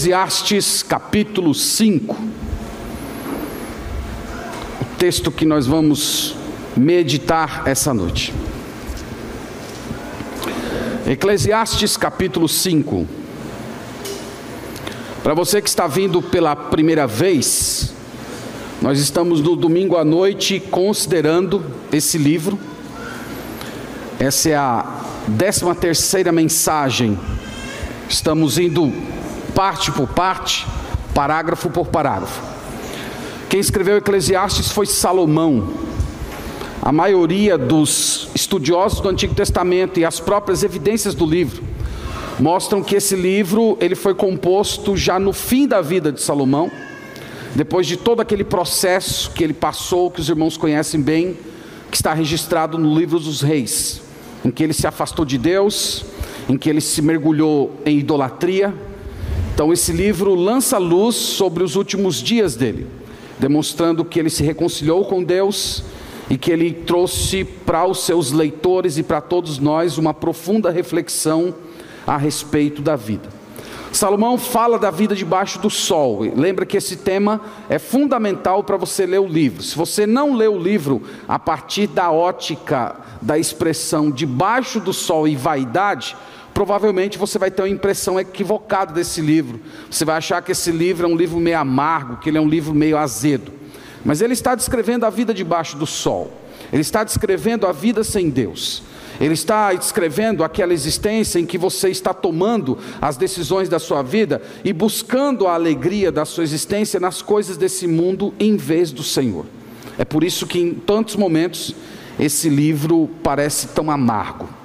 Eclesiastes capítulo 5, o texto que nós vamos meditar essa noite. Eclesiastes capítulo 5. Para você que está vindo pela primeira vez, nós estamos no domingo à noite considerando esse livro. Essa é a décima terceira mensagem. Estamos indo parte por parte, parágrafo por parágrafo. Quem escreveu Eclesiastes foi Salomão. A maioria dos estudiosos do Antigo Testamento e as próprias evidências do livro mostram que esse livro ele foi composto já no fim da vida de Salomão, depois de todo aquele processo que ele passou, que os irmãos conhecem bem, que está registrado no livro dos reis, em que ele se afastou de Deus, em que ele se mergulhou em idolatria, então, esse livro lança luz sobre os últimos dias dele, demonstrando que ele se reconciliou com Deus e que ele trouxe para os seus leitores e para todos nós uma profunda reflexão a respeito da vida. Salomão fala da vida debaixo do sol. Lembra que esse tema é fundamental para você ler o livro. Se você não lê o livro a partir da ótica da expressão debaixo do sol e vaidade, provavelmente você vai ter uma impressão equivocada desse livro. Você vai achar que esse livro é um livro meio amargo, que ele é um livro meio azedo. Mas ele está descrevendo a vida debaixo do sol. Ele está descrevendo a vida sem Deus. Ele está descrevendo aquela existência em que você está tomando as decisões da sua vida e buscando a alegria da sua existência nas coisas desse mundo em vez do Senhor. É por isso que em tantos momentos esse livro parece tão amargo.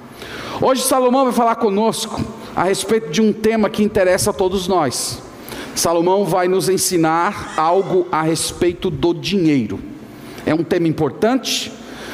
Hoje Salomão vai falar conosco a respeito de um tema que interessa a todos nós. Salomão vai nos ensinar algo a respeito do dinheiro. É um tema importante,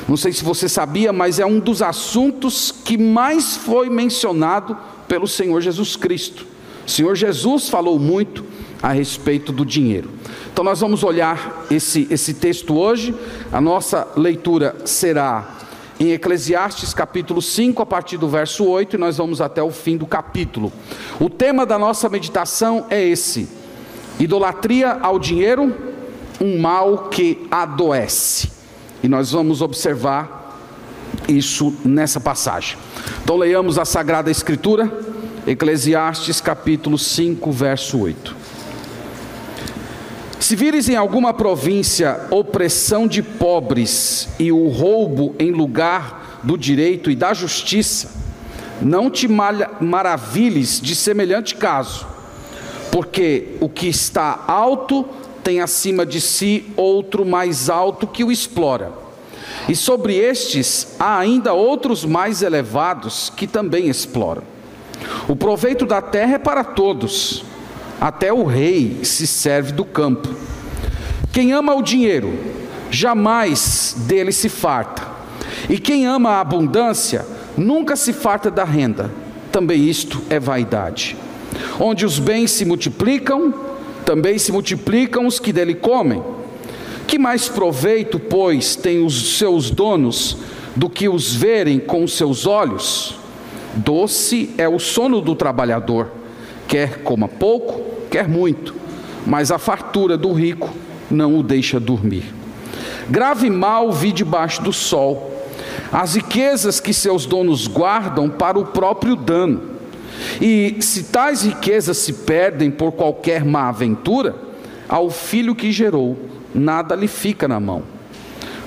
não sei se você sabia, mas é um dos assuntos que mais foi mencionado pelo Senhor Jesus Cristo. O Senhor Jesus falou muito a respeito do dinheiro. Então nós vamos olhar esse, esse texto hoje. A nossa leitura será em Eclesiastes capítulo 5, a partir do verso 8, e nós vamos até o fim do capítulo. O tema da nossa meditação é esse: idolatria ao dinheiro, um mal que adoece. E nós vamos observar isso nessa passagem. Então leiamos a Sagrada Escritura, Eclesiastes capítulo 5, verso 8. Se vires em alguma província opressão de pobres e o roubo em lugar do direito e da justiça, não te maravilhes de semelhante caso, porque o que está alto tem acima de si outro mais alto que o explora. E sobre estes há ainda outros mais elevados que também exploram. O proveito da terra é para todos até o rei se serve do campo. Quem ama o dinheiro, jamais dele se farta. E quem ama a abundância, nunca se farta da renda. Também isto é vaidade. Onde os bens se multiplicam, também se multiplicam os que dele comem. Que mais proveito, pois, têm os seus donos do que os verem com os seus olhos? Doce é o sono do trabalhador, quer coma pouco, quer muito, mas a fartura do rico não o deixa dormir. Grave mal vi debaixo do sol, as riquezas que seus donos guardam para o próprio dano. E se tais riquezas se perdem por qualquer má aventura, ao filho que gerou, nada lhe fica na mão.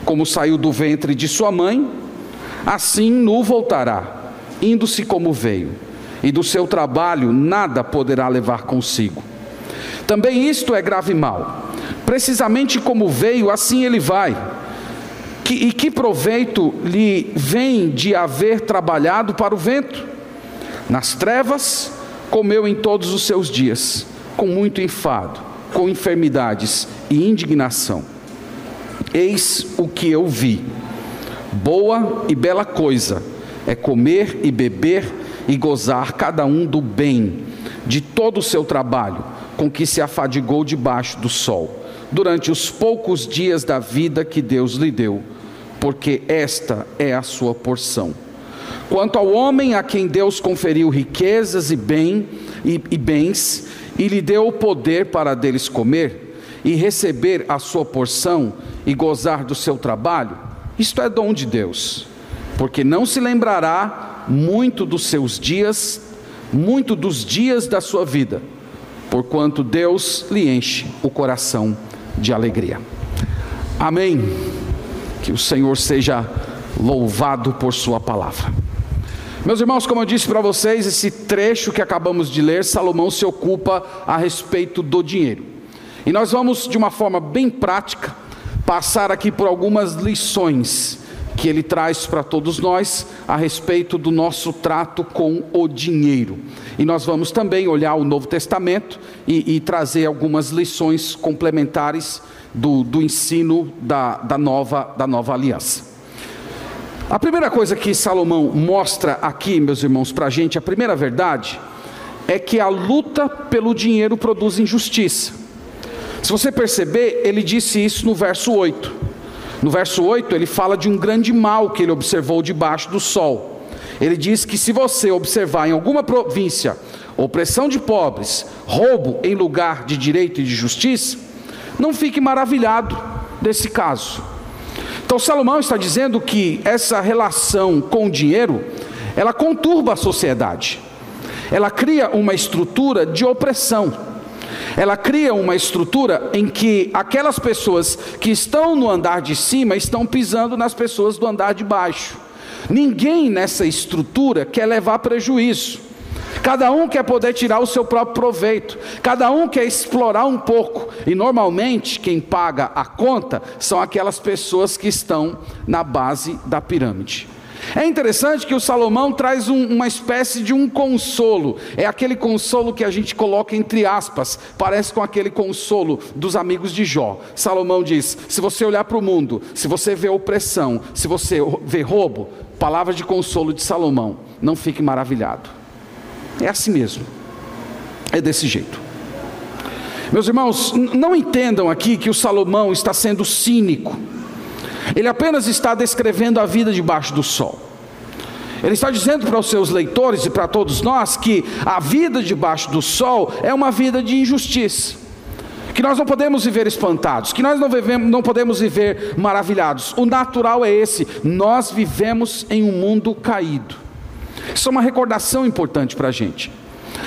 Como saiu do ventre de sua mãe, assim nu voltará, indo-se como veio, e do seu trabalho nada poderá levar consigo. Também isto é grave mal. Precisamente como veio, assim ele vai. Que, e que proveito lhe vem de haver trabalhado para o vento? Nas trevas, comeu em todos os seus dias, com muito enfado, com enfermidades e indignação. Eis o que eu vi. Boa e bela coisa é comer e beber e gozar cada um do bem de todo o seu trabalho com que se afadigou debaixo do sol, durante os poucos dias da vida que Deus lhe deu, porque esta é a sua porção. Quanto ao homem a quem Deus conferiu riquezas e, bem, e, e bens, e lhe deu o poder para deles comer, e receber a sua porção e gozar do seu trabalho, isto é dom de Deus, porque não se lembrará muito dos seus dias, muito dos dias da sua vida, porquanto Deus lhe enche o coração de alegria. Amém. Que o Senhor seja louvado por Sua palavra. Meus irmãos, como eu disse para vocês, esse trecho que acabamos de ler, Salomão se ocupa a respeito do dinheiro. E nós vamos, de uma forma bem prática, passar aqui por algumas lições que ele traz para todos nós a respeito do nosso trato com o dinheiro. E nós vamos também olhar o Novo Testamento e, e trazer algumas lições complementares do, do ensino da, da, nova, da nova aliança. A primeira coisa que Salomão mostra aqui, meus irmãos, para a gente, a primeira verdade, é que a luta pelo dinheiro produz injustiça. Se você perceber, ele disse isso no verso 8. No verso 8, ele fala de um grande mal que ele observou debaixo do sol. Ele diz que se você observar em alguma província opressão de pobres, roubo em lugar de direito e de justiça, não fique maravilhado desse caso. Então Salomão está dizendo que essa relação com o dinheiro, ela conturba a sociedade. Ela cria uma estrutura de opressão. Ela cria uma estrutura em que aquelas pessoas que estão no andar de cima estão pisando nas pessoas do andar de baixo. Ninguém nessa estrutura quer levar prejuízo. Cada um quer poder tirar o seu próprio proveito, cada um quer explorar um pouco, e normalmente quem paga a conta são aquelas pessoas que estão na base da pirâmide. É interessante que o Salomão traz um, uma espécie de um consolo, é aquele consolo que a gente coloca entre aspas, parece com aquele consolo dos amigos de Jó. Salomão diz: se você olhar para o mundo, se você vê opressão, se você vê roubo, palavra de consolo de Salomão, não fique maravilhado. É assim mesmo. É desse jeito. Meus irmãos, não entendam aqui que o Salomão está sendo cínico. Ele apenas está descrevendo a vida debaixo do sol. Ele está dizendo para os seus leitores e para todos nós que a vida debaixo do sol é uma vida de injustiça. Que nós não podemos viver espantados, que nós não, vivemos, não podemos viver maravilhados. O natural é esse: nós vivemos em um mundo caído. Isso é uma recordação importante para a gente.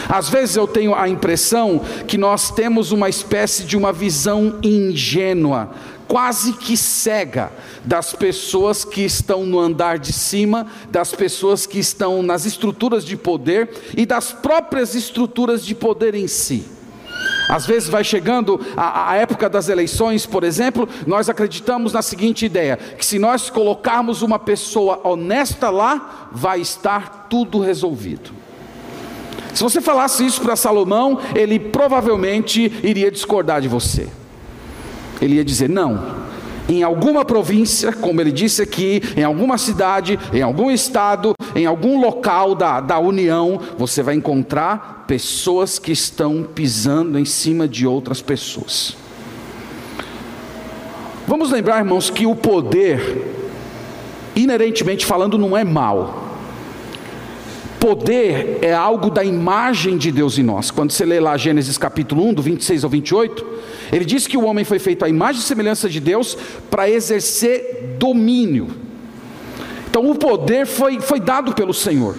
Às vezes eu tenho a impressão que nós temos uma espécie de uma visão ingênua, quase que cega, das pessoas que estão no andar de cima, das pessoas que estão nas estruturas de poder e das próprias estruturas de poder em si. Às vezes vai chegando a, a, época das eleições, por exemplo, nós acreditamos na seguinte ideia: que se nós colocarmos uma pessoa honesta lá, vai estar tudo resolvido. Se você falasse isso para Salomão, ele provavelmente iria discordar de você. Ele ia dizer: não, em alguma província, como ele disse aqui, em alguma cidade, em algum estado, em algum local da, da União, você vai encontrar pessoas que estão pisando em cima de outras pessoas. Vamos lembrar, irmãos, que o poder, inerentemente falando, não é mal. Poder é algo da imagem de Deus em nós. Quando você lê lá Gênesis capítulo 1, do 26 ao 28, ele diz que o homem foi feito à imagem e semelhança de Deus para exercer domínio. Então o poder foi, foi dado pelo Senhor.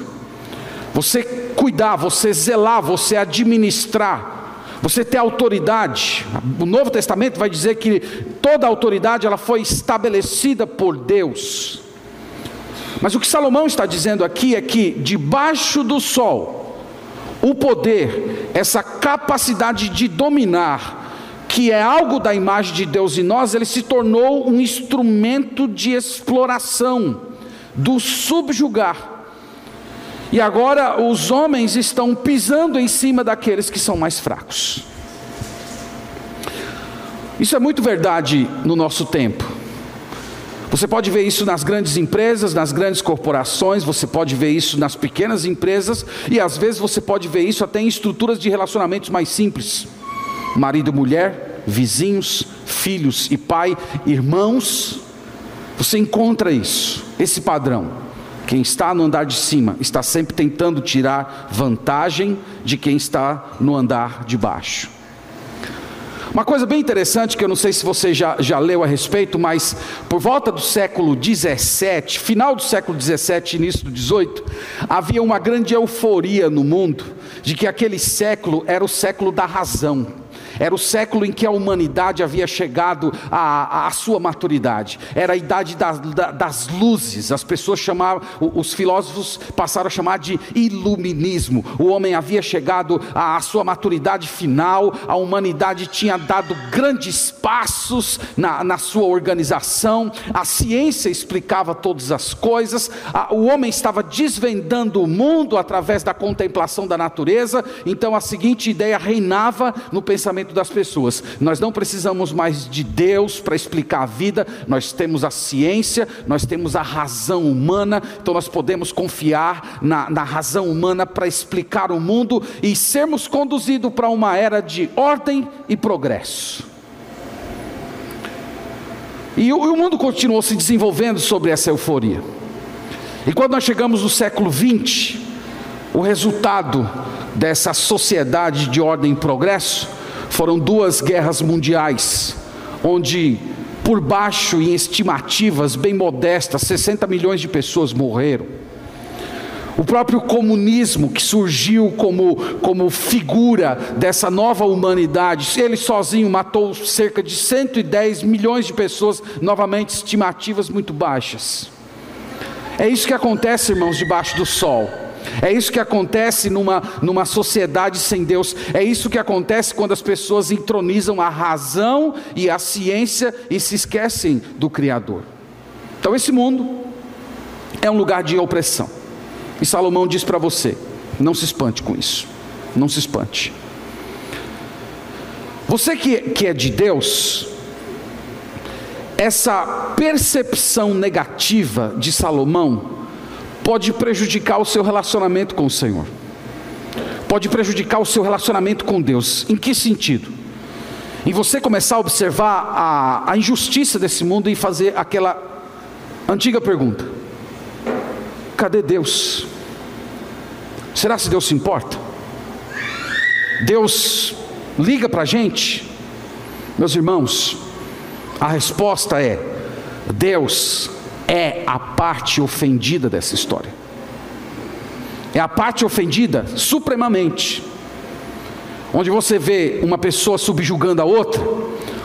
Você cuidar, você zelar, você administrar, você ter autoridade. O Novo Testamento vai dizer que toda autoridade ela foi estabelecida por Deus. Mas o que Salomão está dizendo aqui é que debaixo do sol, o poder, essa capacidade de dominar, que é algo da imagem de Deus em nós, ele se tornou um instrumento de exploração, do subjugar. E agora os homens estão pisando em cima daqueles que são mais fracos. Isso é muito verdade no nosso tempo. Você pode ver isso nas grandes empresas, nas grandes corporações, você pode ver isso nas pequenas empresas, e às vezes você pode ver isso até em estruturas de relacionamentos mais simples marido e mulher, vizinhos, filhos e pai, irmãos. Você encontra isso, esse padrão. Quem está no andar de cima está sempre tentando tirar vantagem de quem está no andar de baixo. Uma coisa bem interessante, que eu não sei se você já, já leu a respeito, mas por volta do século 17, final do século 17, início do 18, havia uma grande euforia no mundo de que aquele século era o século da razão. Era o século em que a humanidade havia chegado à, à sua maturidade. Era a idade das, luzes. As pessoas chamavam, os filósofos passaram a chamar de iluminismo. O homem havia chegado à sua maturidade final. A humanidade tinha dado grandes passos na, na sua organização. A ciência explicava todas as coisas. O homem estava desvendando o mundo através da contemplação da natureza. Então a seguinte ideia reinava no pensamento pensamento das pessoas. Nós não precisamos mais de Deus para explicar a vida, nós temos a ciência, nós temos a razão humana, então nós podemos confiar na, na razão humana para explicar o mundo e sermos conduzidos para uma era de ordem e progresso. E o, o mundo continuou se desenvolvendo sobre essa euforia. E quando nós chegamos no século 20, o resultado dessa sociedade de ordem e progresso foram duas guerras mundiais, onde, por baixo, em estimativas bem modestas, 60 milhões de pessoas morreram. O próprio comunismo, que surgiu como, como figura dessa nova humanidade, ele sozinho matou cerca de 110 milhões de pessoas, novamente estimativas muito baixas. É isso que acontece, irmãos, debaixo do sol. É isso que acontece numa, numa sociedade sem Deus. É isso que acontece quando as pessoas entronizam a razão e a ciência e se esquecem do Criador. Então, esse mundo é um lugar de opressão. E Salomão diz para você: não se espante com isso. Não se espante. Você que, que é de Deus, essa percepção negativa de Salomão pode prejudicar o seu relacionamento com o Senhor, pode prejudicar o seu relacionamento com Deus. Em que sentido? Em você começar a observar a, a injustiça desse mundo e fazer aquela antiga pergunta: cadê Deus? Será se Deus se importa? Deus liga para a gente? Meus irmãos, a resposta é: Deus é a parte ofendida dessa história. É a parte ofendida supremamente. Onde você vê uma pessoa subjugando a outra,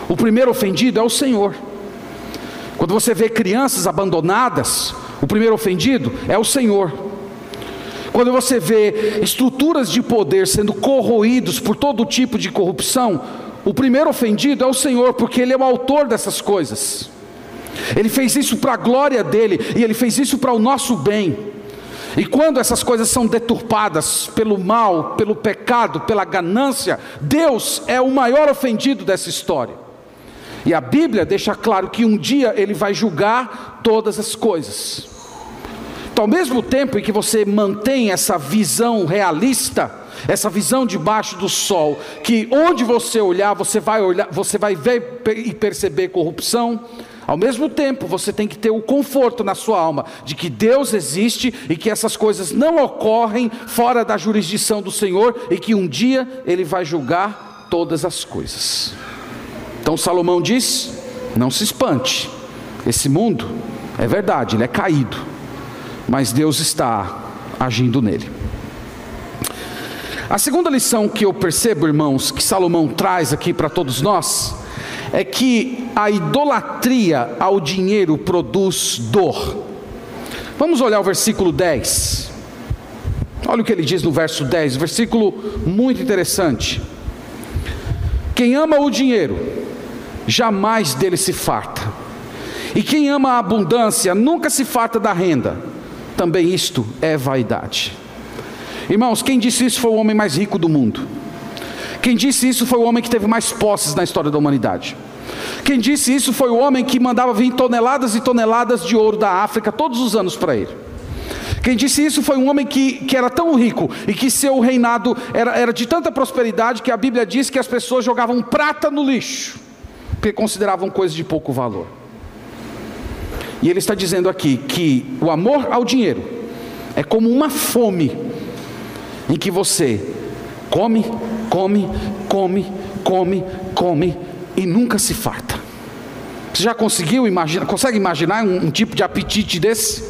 o primeiro ofendido é o Senhor. Quando você vê crianças abandonadas, o primeiro ofendido é o Senhor. Quando você vê estruturas de poder sendo corroídos por todo tipo de corrupção, o primeiro ofendido é o Senhor, porque Ele é o autor dessas coisas. Ele fez isso para a glória dele e ele fez isso para o nosso bem. E quando essas coisas são deturpadas pelo mal, pelo pecado, pela ganância, Deus é o maior ofendido dessa história. E a Bíblia deixa claro que um dia ele vai julgar todas as coisas. Então, ao mesmo tempo em que você mantém essa visão realista, essa visão debaixo do sol, que onde você olhar, você vai olhar, você vai ver e perceber corrupção, ao mesmo tempo, você tem que ter o conforto na sua alma de que Deus existe e que essas coisas não ocorrem fora da jurisdição do Senhor e que um dia Ele vai julgar todas as coisas. Então Salomão diz: não se espante, esse mundo é verdade, ele é caído, mas Deus está agindo nele. A segunda lição que eu percebo, irmãos, que Salomão traz aqui para todos nós, é que a idolatria ao dinheiro produz dor. Vamos olhar o versículo 10. Olha o que ele diz no verso 10, versículo muito interessante. Quem ama o dinheiro, jamais dele se farta. E quem ama a abundância, nunca se farta da renda. Também isto é vaidade. Irmãos, quem disse isso foi o homem mais rico do mundo. Quem disse isso foi o homem que teve mais posses na história da humanidade. Quem disse isso foi o homem que mandava vir toneladas e toneladas de ouro da África todos os anos para ele. Quem disse isso foi um homem que, que era tão rico e que seu reinado era, era de tanta prosperidade que a Bíblia diz que as pessoas jogavam prata no lixo, porque consideravam coisas de pouco valor. E ele está dizendo aqui que o amor ao dinheiro é como uma fome em que você come, come, come, come, come e nunca se farta. Você já conseguiu imaginar, consegue imaginar um, um tipo de apetite desse?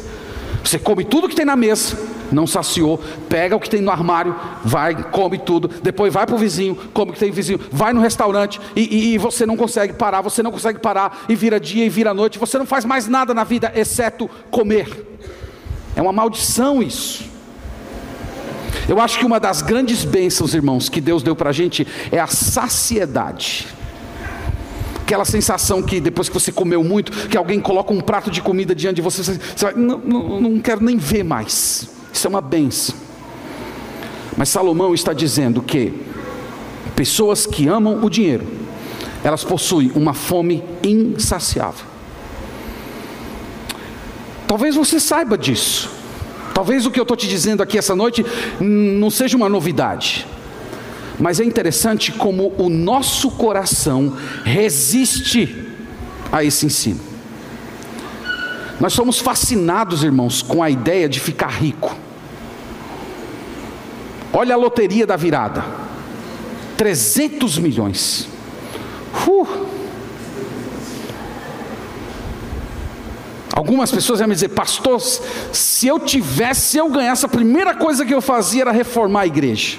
Você come tudo que tem na mesa, não saciou, pega o que tem no armário, vai, come tudo, depois vai para o vizinho, come o que tem no vizinho, vai no restaurante e, e, e, você não consegue parar, você não consegue parar, e vira dia e vira noite, você não faz mais nada na vida exceto comer. É uma maldição isso. Eu acho que uma das grandes bênçãos, irmãos, que Deus deu para a gente é a saciedade. Aquela sensação que depois que você comeu muito, que alguém coloca um prato de comida diante de você, você vai, não, não, não quero nem ver mais. Isso é uma benção. Mas Salomão está dizendo que pessoas que amam o dinheiro, elas possuem uma fome insaciável. Talvez você saiba disso. Talvez o que eu estou te dizendo aqui essa noite não seja uma novidade. Mas é interessante como o nosso coração resiste a esse ensino. Nós somos fascinados, irmãos, com a ideia de ficar rico. Olha a loteria da virada: 300 milhões. Uh. Algumas pessoas vão me dizer, pastor, se eu tivesse, se eu ganhasse, a primeira coisa que eu fazia era reformar a igreja.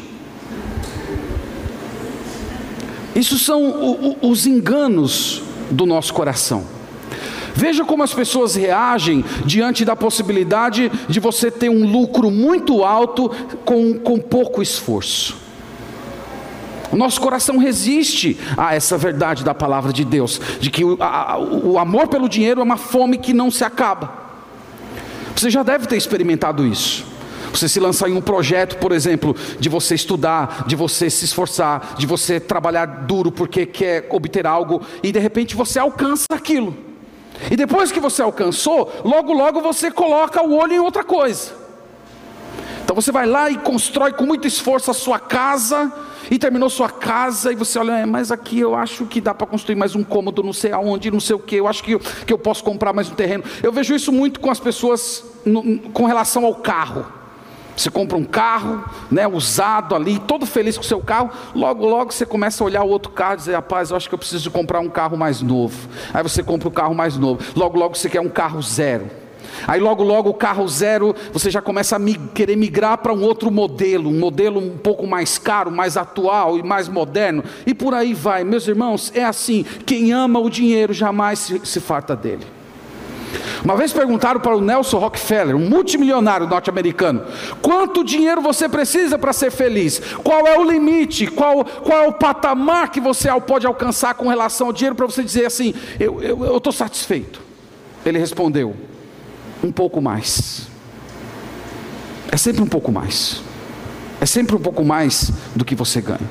Isso são os enganos do nosso coração. Veja como as pessoas reagem diante da possibilidade de você ter um lucro muito alto com, com pouco esforço. O nosso coração resiste a essa verdade da palavra de Deus, de que o, a, o amor pelo dinheiro é uma fome que não se acaba. Você já deve ter experimentado isso. Você se lançar em um projeto, por exemplo, de você estudar, de você se esforçar, de você trabalhar duro porque quer obter algo, e de repente você alcança aquilo. E depois que você alcançou, logo logo você coloca o olho em outra coisa. Então você vai lá e constrói com muito esforço a sua casa, e terminou sua casa, e você olha, é, mas aqui eu acho que dá para construir mais um cômodo, não sei aonde, não sei o que, eu acho que eu, que eu posso comprar mais um terreno. Eu vejo isso muito com as pessoas no, com relação ao carro. Você compra um carro, né, usado ali, todo feliz com o seu carro, logo, logo você começa a olhar o outro carro e dizer, rapaz, eu acho que eu preciso comprar um carro mais novo. Aí você compra o um carro mais novo, logo, logo você quer um carro zero. Aí logo, logo o carro zero, você já começa a querer migrar para um outro modelo, um modelo um pouco mais caro, mais atual e mais moderno. E por aí vai, meus irmãos, é assim: quem ama o dinheiro jamais se, se farta dele. Uma vez perguntaram para o Nelson Rockefeller, um multimilionário norte-americano, quanto dinheiro você precisa para ser feliz? Qual é o limite? Qual, qual é o patamar que você pode alcançar com relação ao dinheiro para você dizer assim, eu estou satisfeito? Ele respondeu, um pouco mais. É sempre um pouco mais. É sempre um pouco mais do que você ganha.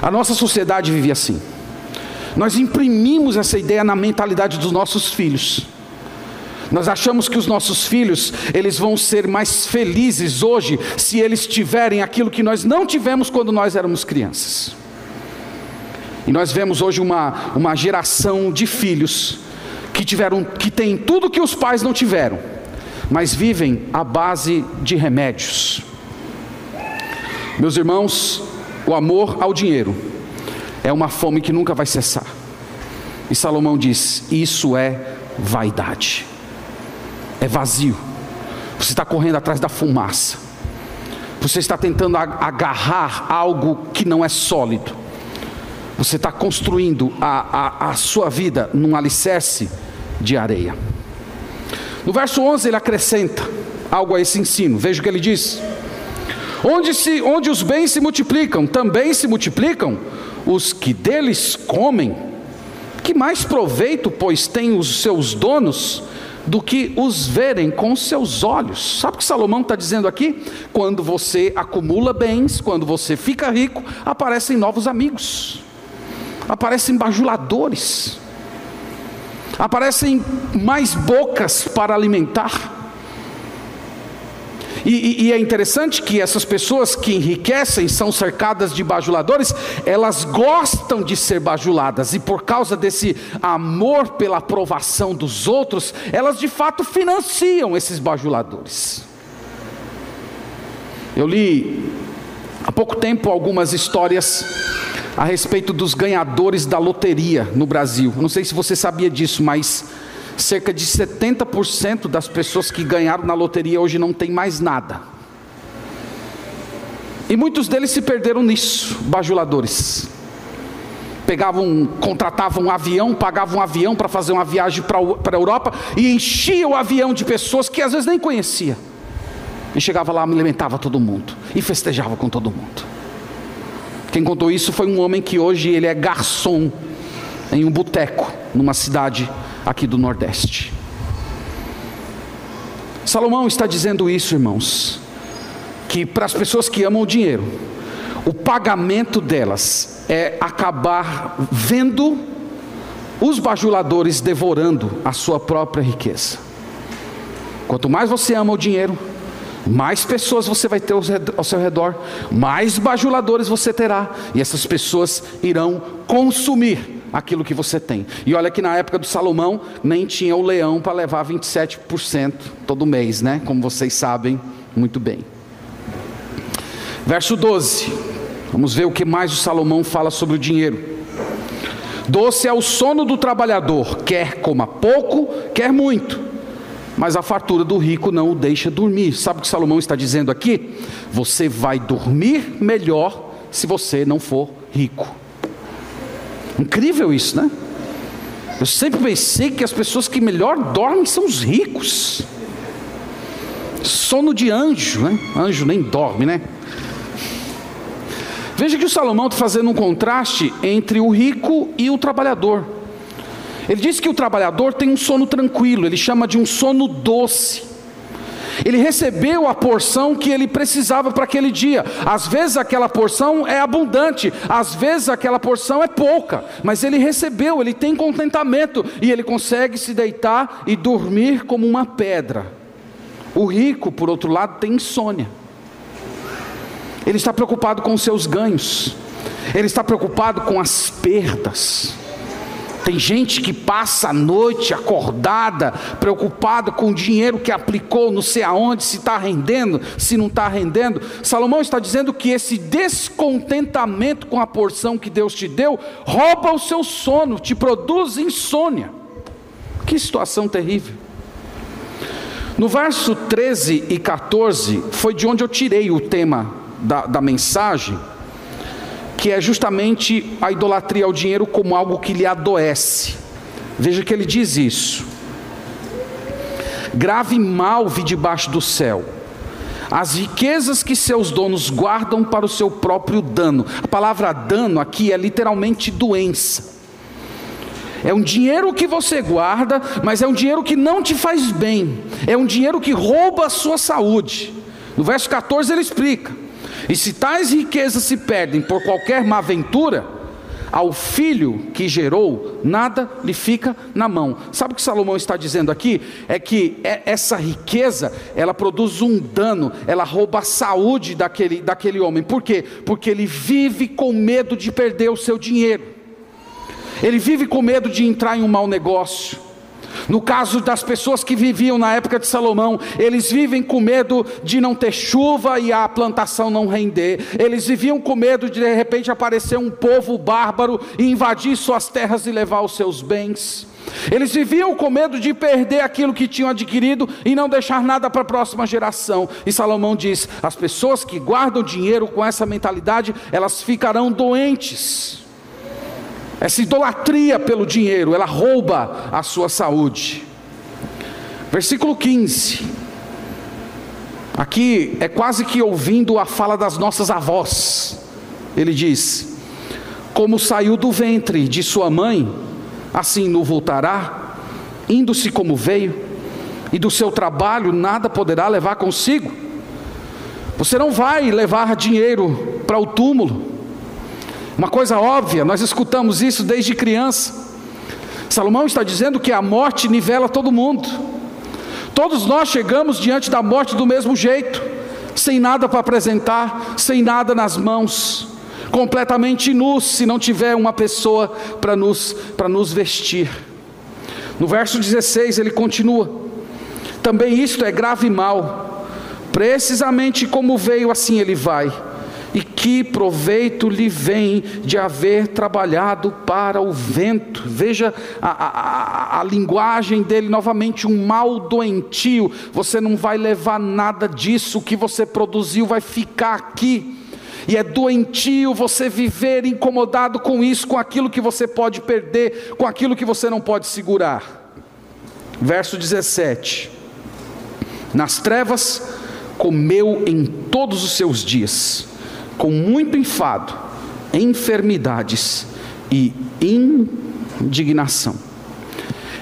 A nossa sociedade vive assim. Nós imprimimos essa ideia na mentalidade dos nossos filhos. Nós achamos que os nossos filhos, eles vão ser mais felizes hoje se eles tiverem aquilo que nós não tivemos quando nós éramos crianças. E nós vemos hoje uma, uma geração de filhos que tiveram, que têm tudo que os pais não tiveram, mas vivem à base de remédios. Meus irmãos, o amor ao dinheiro é uma fome que nunca vai cessar. E Salomão diz: isso é vaidade, é vazio. Você está correndo atrás da fumaça, você está tentando agarrar algo que não é sólido. Você está construindo a, a, a sua vida num alicerce de areia. No verso 11 ele acrescenta algo a esse ensino. Veja o que ele diz: Onde, se, onde os bens se multiplicam, também se multiplicam os que deles comem. Que mais proveito, pois, têm os seus donos do que os verem com seus olhos. Sabe o que Salomão está dizendo aqui? Quando você acumula bens, quando você fica rico, aparecem novos amigos aparecem bajuladores, aparecem mais bocas para alimentar. E, e, e, é interessante que essas pessoas que enriquecem são cercadas de bajuladores, elas gostam de ser bajuladas, e por causa desse amor pela aprovação dos outros, elas de fato financiam esses bajuladores. Eu li há pouco tempo algumas histórias a respeito dos ganhadores da loteria no Brasil. Não sei se você sabia disso, mas cerca de 70% das pessoas que ganharam na loteria hoje não tem mais nada. E muitos deles se perderam nisso, bajuladores. Pegavam, contratavam um avião, pagavam um avião para fazer uma viagem para a Europa e enchiam o avião de pessoas que às vezes nem conhecia. E chegava lá, alimentava todo mundo e festejava com todo mundo. Quem contou isso foi um homem que hoje ele é garçom em um boteco numa cidade aqui do Nordeste. Salomão está dizendo isso, irmãos, que para as pessoas que amam o dinheiro, o pagamento delas é acabar vendo os bajuladores devorando a sua própria riqueza. Quanto mais você ama o dinheiro, mais pessoas você vai ter ao seu redor, mais bajuladores você terá, e essas pessoas irão consumir aquilo que você tem. E olha que na época do Salomão nem tinha o leão para levar 27% todo mês, né? Como vocês sabem muito bem. Verso 12. Vamos ver o que mais o Salomão fala sobre o dinheiro. Doce é o sono do trabalhador, quer coma pouco, quer muito mas a fartura do rico não o deixa dormir. Sabe o que Salomão está dizendo aqui? Você vai dormir melhor se você não for rico. Incrível isso, né? Eu sempre pensei que as pessoas que melhor dormem são os ricos. Sono de anjo, né? Anjo nem dorme, né? Veja que o Salomão está fazendo um contraste entre o rico e o trabalhador. Ele diz que o trabalhador tem um sono tranquilo, ele chama de um sono doce. Ele recebeu a porção que ele precisava para aquele dia. Às vezes aquela porção é abundante, às vezes aquela porção é pouca, mas ele recebeu, ele tem contentamento e ele consegue se deitar e dormir como uma pedra. O rico, por outro lado, tem insônia. Ele está preocupado com seus ganhos, ele está preocupado com as perdas. Tem gente que passa a noite acordada, preocupada com o dinheiro que aplicou, não sei aonde, se está rendendo, se não está rendendo. Salomão está dizendo que esse descontentamento com a porção que Deus te deu rouba o seu sono, te produz insônia. Que situação terrível. No verso 13 e 14, foi de onde eu tirei o tema da, da mensagem que é justamente a idolatria ao dinheiro como algo que lhe adoece. Veja que ele diz isso. Grave mal vi debaixo do céu. As riquezas que seus donos guardam para o seu próprio dano. A palavra dano aqui é literalmente doença. É um dinheiro que você guarda, mas é um dinheiro que não te faz bem. É um dinheiro que rouba a sua saúde. No verso 14 ele explica: e se tais riquezas se perdem por qualquer má ventura, ao filho que gerou, nada lhe fica na mão. Sabe o que Salomão está dizendo aqui? É que é, essa riqueza, ela produz um dano, ela rouba a saúde daquele, daquele homem. Por quê? Porque ele vive com medo de perder o seu dinheiro, ele vive com medo de entrar em um mau negócio. No caso das pessoas que viviam na época de Salomão, eles vivem com medo de não ter chuva e a plantação não render. Eles viviam com medo de de repente aparecer um povo bárbaro e invadir suas terras e levar os seus bens. Eles viviam com medo de perder aquilo que tinham adquirido e não deixar nada para a próxima geração. E Salomão diz: as pessoas que guardam dinheiro com essa mentalidade, elas ficarão doentes. Essa idolatria pelo dinheiro, ela rouba a sua saúde. Versículo 15. Aqui é quase que ouvindo a fala das nossas avós. Ele diz: Como saiu do ventre de sua mãe, assim não voltará, indo-se como veio, e do seu trabalho nada poderá levar consigo. Você não vai levar dinheiro para o túmulo, uma coisa óbvia, nós escutamos isso desde criança. Salomão está dizendo que a morte nivela todo mundo. Todos nós chegamos diante da morte do mesmo jeito. sem nada para apresentar, sem nada nas mãos, completamente nus, se não tiver uma pessoa para nos, nos vestir. No verso 16 ele continua: também isto é grave mal, precisamente como veio, assim ele vai e que proveito lhe vem de haver trabalhado para o vento? Veja a, a, a, linguagem dele novamente, um mal doentio. Você não vai levar nada disso, o que você produziu vai ficar aqui. E é doentio você viver incomodado com isso, com aquilo que você pode perder, com aquilo que você não pode segurar. Verso 17: Nas trevas comeu em todos os seus dias com muito enfado, enfermidades e indignação.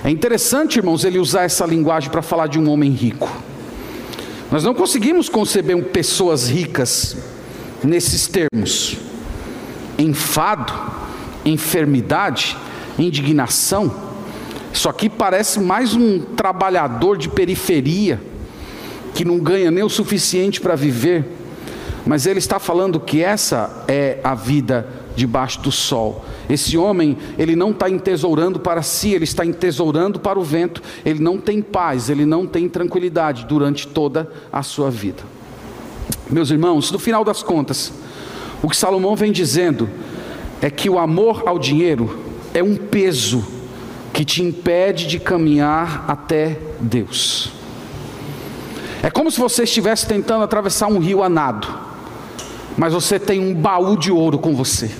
É interessante, irmãos, ele usar essa linguagem para falar de um homem rico. Nós não conseguimos conceber pessoas ricas nesses termos: enfado, enfermidade, indignação. Isso aqui parece mais um trabalhador de periferia que não ganha nem o suficiente para viver mas ele está falando que essa é a vida debaixo do sol. Esse homem, ele não está entesourando para si, ele está entesourando para o vento, ele não tem paz, ele não tem tranquilidade durante toda a sua vida. Meus irmãos, no final das contas, o que Salomão vem dizendo é que o amor ao dinheiro é um peso que te impede de caminhar até Deus. É como se você estivesse tentando atravessar um rio a nado mas você tem um baú de ouro com você.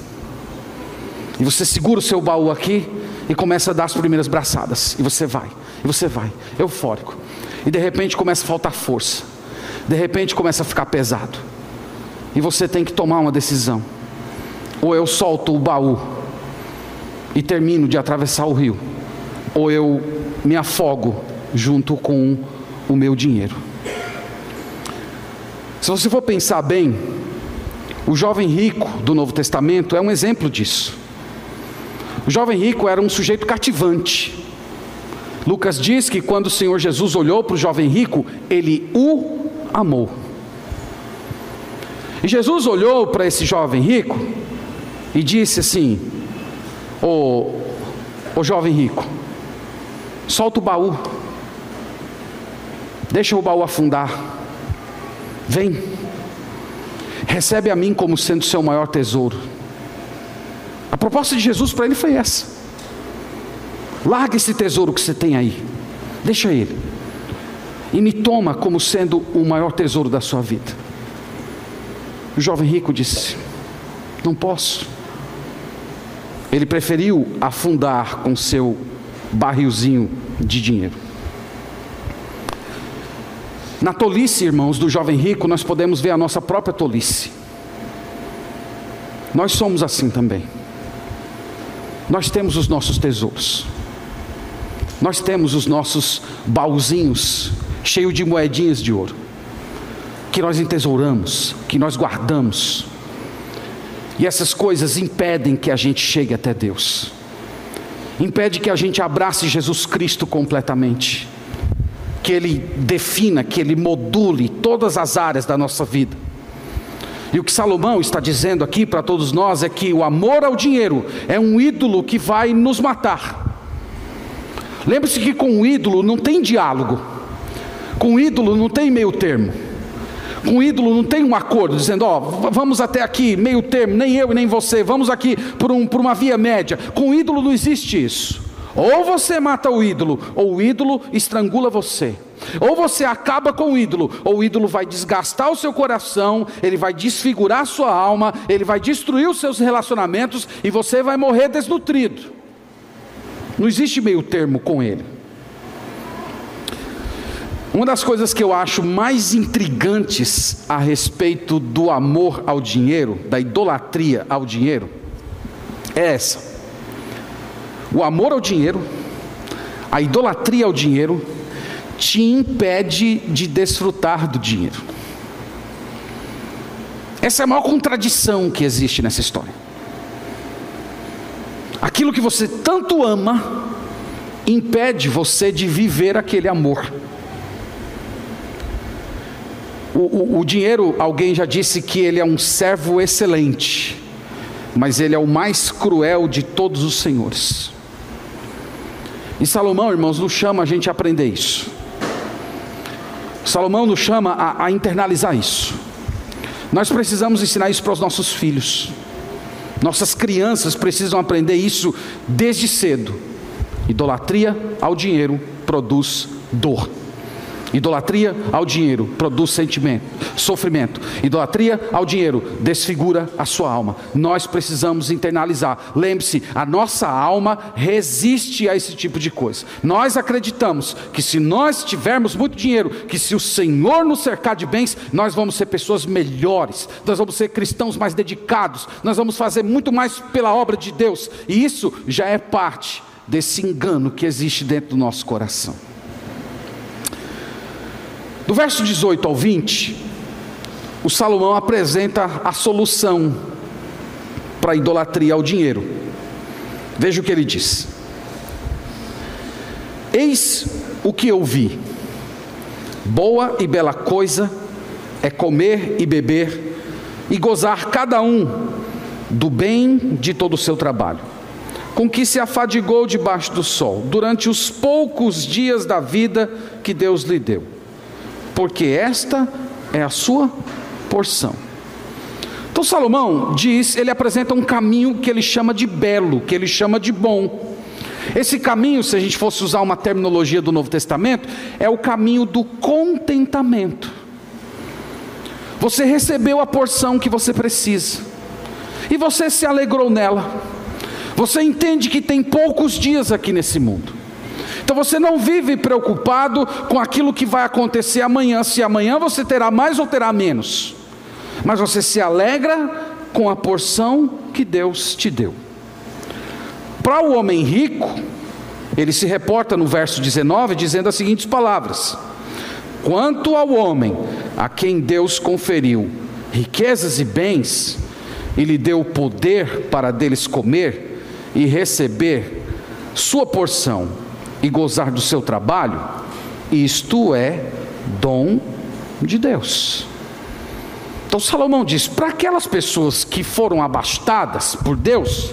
E você segura o seu baú aqui e começa a dar as primeiras braçadas. E você vai, e você vai, eufórico. E de repente começa a faltar força. De repente começa a ficar pesado. E você tem que tomar uma decisão. Ou eu solto o baú e termino de atravessar o rio, ou eu me afogo junto com o meu dinheiro. Se você for pensar bem, o jovem rico do Novo Testamento é um exemplo disso. O jovem rico era um sujeito cativante. Lucas diz que quando o Senhor Jesus olhou para o jovem rico, ele o amou. E Jesus olhou para esse jovem rico e disse assim: Ô, jovem rico, solta o baú, deixa o baú afundar, vem recebe a mim como sendo seu maior tesouro. A proposta de Jesus para ele foi essa: larga esse tesouro que você tem aí, deixa ele, e me toma como sendo o maior tesouro da sua vida. O jovem rico disse: Não posso. Ele preferiu afundar com seu barrilzinho de dinheiro. Na tolice, irmãos, do jovem rico, nós podemos ver a nossa própria tolice. Nós somos assim também. Nós temos os nossos tesouros. Nós temos os nossos baúzinhos cheios de moedinhas de ouro, que nós entesouramos, que nós guardamos. E essas coisas impedem que a gente chegue até Deus. Impede que a gente abrace Jesus Cristo completamente que Ele defina, que Ele module todas as áreas da nossa vida. E o que Salomão está dizendo aqui para todos nós é que o amor ao dinheiro é um ídolo que vai nos matar. Lembre-se que com o ídolo não tem diálogo, com o ídolo não tem meio termo, com o ídolo não tem um acordo dizendo, ó, oh, vamos até aqui, meio termo, nem eu e nem você, vamos aqui por, um, por uma via média. Com o ídolo não existe isso. Ou você mata o ídolo, ou o ídolo estrangula você. Ou você acaba com o ídolo, ou o ídolo vai desgastar o seu coração, ele vai desfigurar a sua alma, ele vai destruir os seus relacionamentos e você vai morrer desnutrido. Não existe meio termo com ele. Uma das coisas que eu acho mais intrigantes a respeito do amor ao dinheiro, da idolatria ao dinheiro, é essa. O amor ao dinheiro, a idolatria ao dinheiro, te impede de desfrutar do dinheiro. Essa é a maior contradição que existe nessa história. Aquilo que você tanto ama impede você de viver aquele amor. O, o, o dinheiro, alguém já disse que ele é um servo excelente, mas ele é o mais cruel de todos os senhores. E Salomão, irmãos, nos chama a gente a aprender isso. Salomão nos chama a, a internalizar isso. Nós precisamos ensinar isso para os nossos filhos. Nossas crianças precisam aprender isso desde cedo. Idolatria ao dinheiro produz dor. Idolatria ao dinheiro produz sentimento, sofrimento. Idolatria ao dinheiro desfigura a sua alma. Nós precisamos internalizar. Lembre-se, a nossa alma resiste a esse tipo de coisa. Nós acreditamos que se nós tivermos muito dinheiro, que se o Senhor nos cercar de bens, nós vamos ser pessoas melhores, nós vamos ser cristãos mais dedicados, nós vamos fazer muito mais pela obra de Deus. E isso já é parte desse engano que existe dentro do nosso coração. Do verso 18 ao 20, o Salomão apresenta a solução para a idolatria ao dinheiro. Veja o que ele diz: Eis o que eu vi, boa e bela coisa é comer e beber e gozar cada um do bem de todo o seu trabalho, com que se afadigou debaixo do sol, durante os poucos dias da vida que Deus lhe deu porque esta é a sua porção. Então Salomão diz, ele apresenta um caminho que ele chama de belo, que ele chama de bom. Esse caminho, se a gente fosse usar uma terminologia do Novo Testamento, é o caminho do contentamento. Você recebeu a porção que você precisa, e você se alegrou nela. Você entende que tem poucos dias aqui nesse mundo. Então você não vive preocupado com aquilo que vai acontecer amanhã, se amanhã você terá mais ou terá menos, mas você se alegra com a porção que Deus te deu. Para o homem rico, ele se reporta no verso 19 dizendo as seguintes palavras: Quanto ao homem a quem Deus conferiu riquezas e bens, e lhe deu poder para deles comer e receber sua porção e gozar do seu trabalho, isto é dom de Deus. Então Salomão diz: para aquelas pessoas que foram abastadas por Deus,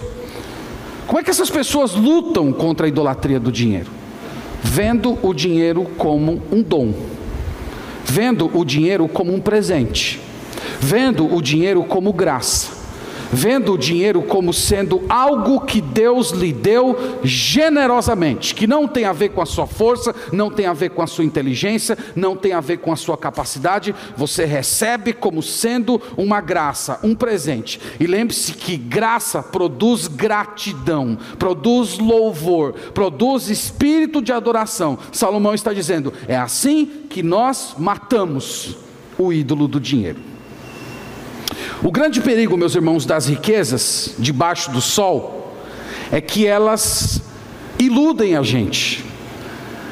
como é que essas pessoas lutam contra a idolatria do dinheiro? Vendo o dinheiro como um dom, vendo o dinheiro como um presente, vendo o dinheiro como graça vendo o dinheiro como sendo algo que Deus lhe deu generosamente, que não tem a ver com a sua força, não tem a ver com a sua inteligência, não tem a ver com a sua capacidade, você recebe como sendo uma graça, um presente. E lembre-se que graça produz gratidão, produz louvor, produz espírito de adoração. Salomão está dizendo: é assim que nós matamos o ídolo do dinheiro. O grande perigo, meus irmãos, das riquezas debaixo do sol é que elas iludem a gente.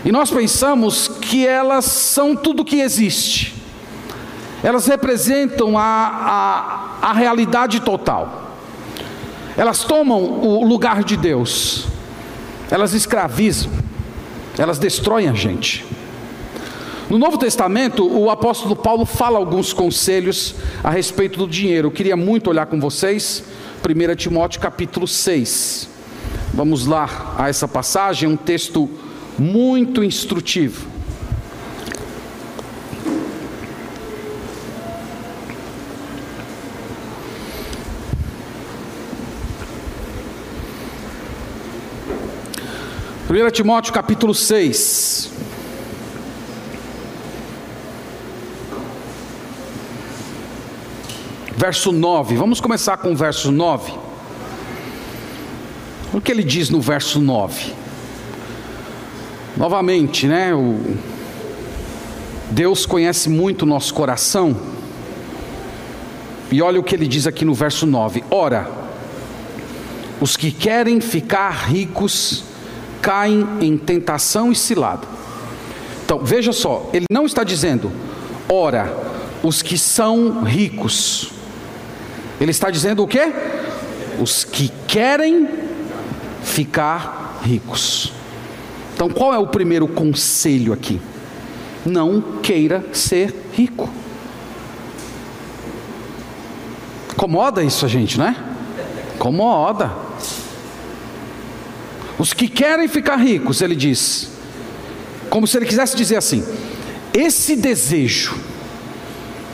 E nós pensamos que elas são tudo que existe. Elas representam a, a, a realidade total. Elas tomam o lugar de Deus. Elas escravizam. Elas destroem a gente. No Novo Testamento, o apóstolo Paulo fala alguns conselhos a respeito do dinheiro. Eu queria muito olhar com vocês, 1 Timóteo capítulo 6. Vamos lá a essa passagem, um texto muito instrutivo. Primeira Timóteo capítulo 6. Verso 9. Vamos começar com o verso 9. O que ele diz no verso 9? Novamente, né? O Deus conhece muito o nosso coração. E olha o que ele diz aqui no verso 9: Ora, os que querem ficar ricos caem em tentação e cilada. Então, veja só, ele não está dizendo, ora, os que são ricos. Ele está dizendo o quê? Os que querem ficar ricos. Então, qual é o primeiro conselho aqui? Não queira ser rico. Incomoda isso a gente, né? Incomoda. Os que querem ficar ricos, ele diz, como se ele quisesse dizer assim: esse desejo,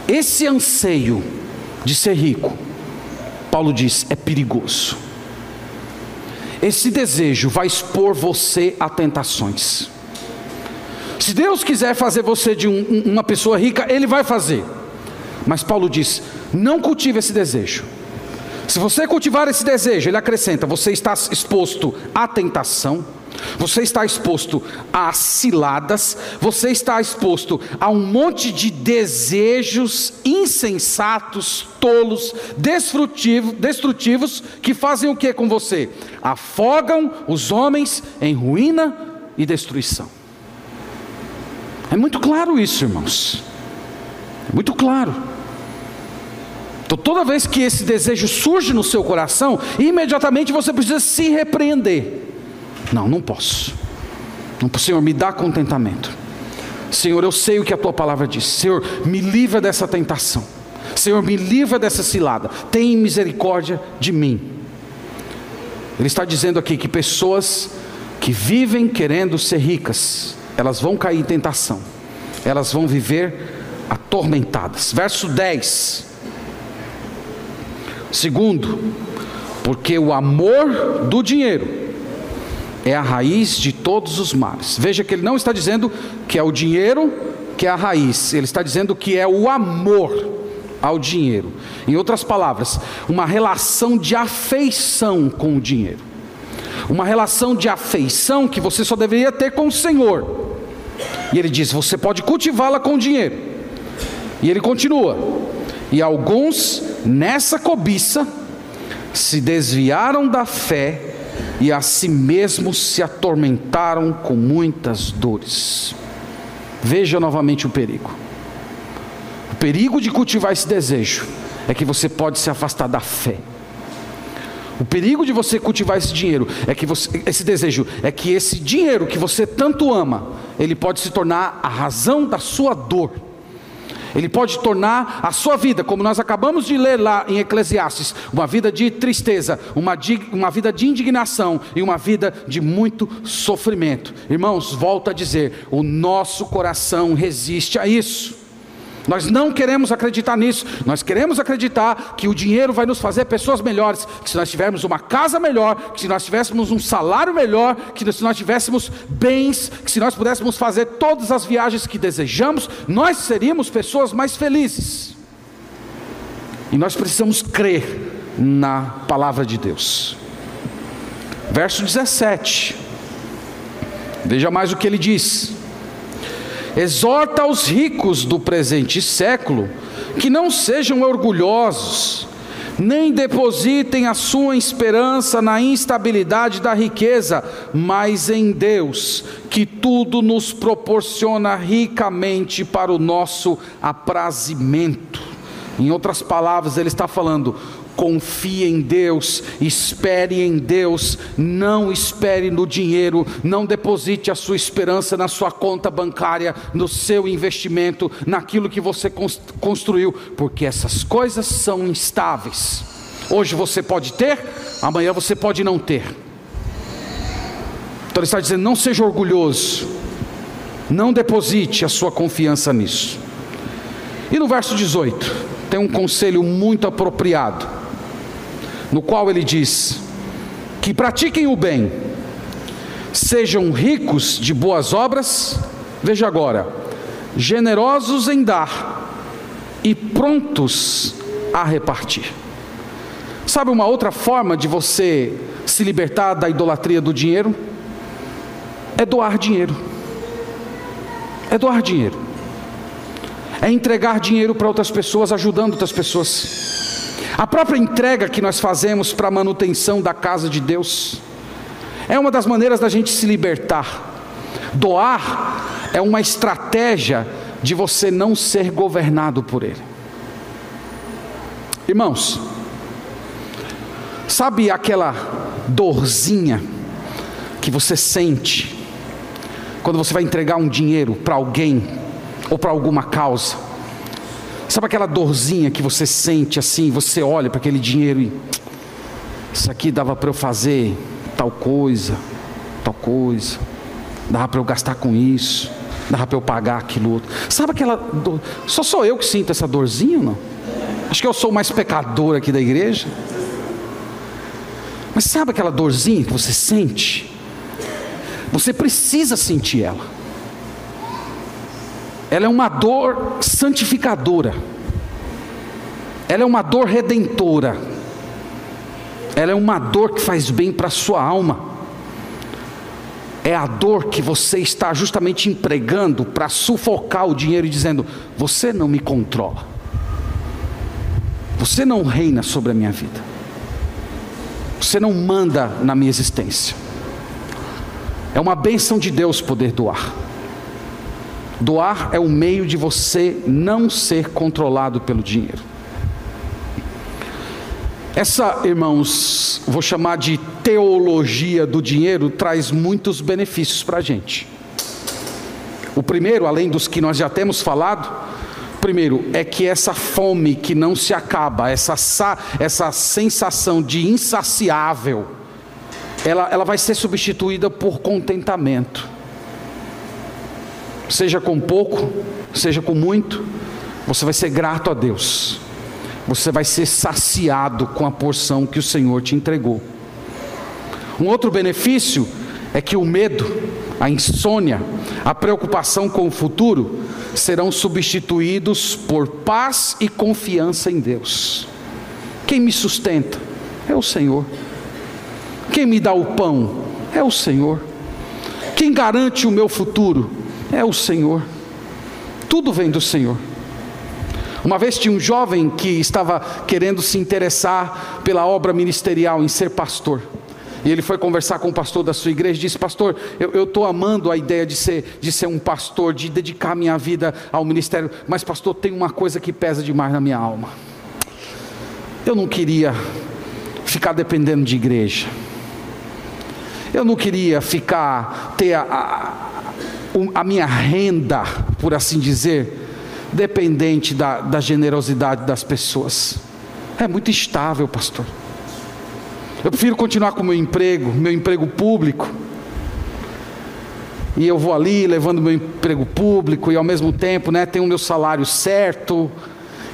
esse anseio de ser rico, Paulo diz, é perigoso. Esse desejo vai expor você a tentações. Se Deus quiser fazer você de um, uma pessoa rica, Ele vai fazer. Mas Paulo diz: não cultive esse desejo. Se você cultivar esse desejo, ele acrescenta: você está exposto à tentação, você está exposto a ciladas, você está exposto a um monte de desejos insensatos, tolos, destrutivos, que fazem o que com você? Afogam os homens em ruína e destruição. É muito claro isso, irmãos. É muito claro. Então, toda vez que esse desejo surge no seu coração, imediatamente você precisa se repreender. Não, não posso. Não, Senhor, me dá contentamento. Senhor, eu sei o que a tua palavra diz. Senhor, me livra dessa tentação. Senhor, me livra dessa cilada. Tem misericórdia de mim. Ele está dizendo aqui que pessoas que vivem querendo ser ricas, elas vão cair em tentação. Elas vão viver atormentadas. Verso 10. Segundo, porque o amor do dinheiro é a raiz de todos os males. Veja que ele não está dizendo que é o dinheiro que é a raiz, ele está dizendo que é o amor ao dinheiro. Em outras palavras, uma relação de afeição com o dinheiro. Uma relação de afeição que você só deveria ter com o Senhor. E ele diz: você pode cultivá-la com o dinheiro. E ele continua: e alguns nessa cobiça se desviaram da fé e a si mesmos se atormentaram com muitas dores. Veja novamente o perigo. O perigo de cultivar esse desejo é que você pode se afastar da fé. O perigo de você cultivar esse dinheiro é que você, esse desejo é que esse dinheiro que você tanto ama, ele pode se tornar a razão da sua dor. Ele pode tornar a sua vida, como nós acabamos de ler lá em Eclesiastes, uma vida de tristeza, uma, uma vida de indignação e uma vida de muito sofrimento. Irmãos, volto a dizer: o nosso coração resiste a isso. Nós não queremos acreditar nisso, nós queremos acreditar que o dinheiro vai nos fazer pessoas melhores, que se nós tivermos uma casa melhor, que se nós tivéssemos um salário melhor, que se nós tivéssemos bens, que se nós pudéssemos fazer todas as viagens que desejamos, nós seríamos pessoas mais felizes. E nós precisamos crer na palavra de Deus. Verso 17. Veja mais o que ele diz exorta os ricos do presente século que não sejam orgulhosos, nem depositem a sua esperança na instabilidade da riqueza, mas em Deus, que tudo nos proporciona ricamente para o nosso aprazimento. Em outras palavras, ele está falando: confie em Deus, espere em Deus, não espere no dinheiro, não deposite a sua esperança na sua conta bancária, no seu investimento, naquilo que você construiu, porque essas coisas são instáveis. Hoje você pode ter, amanhã você pode não ter. Então ele está dizendo: não seja orgulhoso, não deposite a sua confiança nisso. E no verso 18, tem um conselho muito apropriado no qual ele diz: que pratiquem o bem, sejam ricos de boas obras, veja agora, generosos em dar e prontos a repartir. Sabe uma outra forma de você se libertar da idolatria do dinheiro? É doar dinheiro. É doar dinheiro. É entregar dinheiro para outras pessoas, ajudando outras pessoas. A própria entrega que nós fazemos para a manutenção da casa de Deus é uma das maneiras da gente se libertar. Doar é uma estratégia de você não ser governado por Ele. Irmãos, sabe aquela dorzinha que você sente quando você vai entregar um dinheiro para alguém ou para alguma causa? Sabe aquela dorzinha que você sente assim, você olha para aquele dinheiro e isso aqui dava para eu fazer tal coisa, tal coisa, dava para eu gastar com isso, dava para eu pagar aquilo outro. Sabe aquela dor? Só sou eu que sinto essa dorzinha, não? Acho que eu sou o mais pecador aqui da igreja. Mas sabe aquela dorzinha que você sente? Você precisa sentir ela. Ela é uma dor santificadora. Ela é uma dor redentora. Ela é uma dor que faz bem para a sua alma. É a dor que você está justamente empregando para sufocar o dinheiro e dizendo: Você não me controla. Você não reina sobre a minha vida. Você não manda na minha existência. É uma bênção de Deus poder doar. Doar é o meio de você não ser controlado pelo dinheiro. Essa, irmãos, vou chamar de teologia do dinheiro, traz muitos benefícios para a gente. O primeiro, além dos que nós já temos falado, primeiro é que essa fome que não se acaba, essa, essa sensação de insaciável, ela, ela vai ser substituída por contentamento. Seja com pouco, seja com muito, você vai ser grato a Deus. Você vai ser saciado com a porção que o Senhor te entregou. Um outro benefício é que o medo, a insônia, a preocupação com o futuro serão substituídos por paz e confiança em Deus. Quem me sustenta é o Senhor. Quem me dá o pão é o Senhor. Quem garante o meu futuro é o Senhor. Tudo vem do Senhor. Uma vez tinha um jovem que estava querendo se interessar pela obra ministerial em ser pastor. E ele foi conversar com o pastor da sua igreja e disse: Pastor, eu estou amando a ideia de ser, de ser um pastor, de dedicar minha vida ao ministério, mas, pastor, tem uma coisa que pesa demais na minha alma. Eu não queria ficar dependendo de igreja. Eu não queria ficar, ter a, a, a minha renda, por assim dizer, dependente da, da generosidade das pessoas. É muito instável, pastor. Eu prefiro continuar com o meu emprego, meu emprego público. E eu vou ali levando meu emprego público e ao mesmo tempo, né, tenho o meu salário certo.